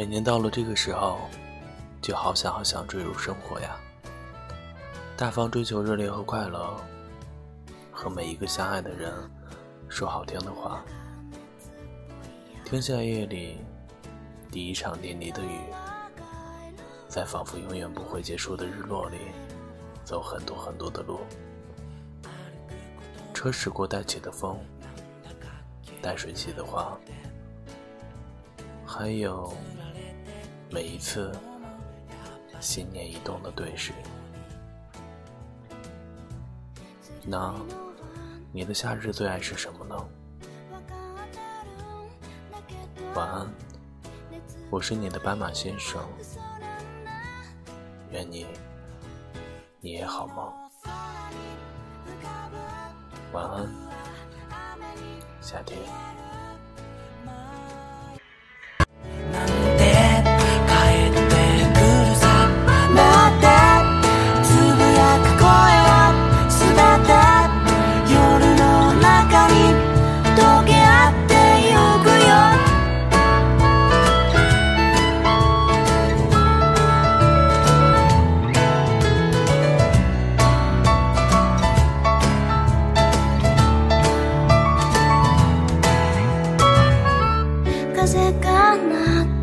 每年到了这个时候，就好想好想坠入生活呀，大方追求热烈和快乐，和每一个相爱的人说好听的话。听下夜里，第一场淋漓的雨，在仿佛永远不会结束的日落里，走很多很多的路。车驶过带起的风，带水汽的花，还有每一次心念一动的对视。那你的夏日最爱是什么呢？晚安，我是你的斑马先生。愿你，你也好梦。晚安，夏天。not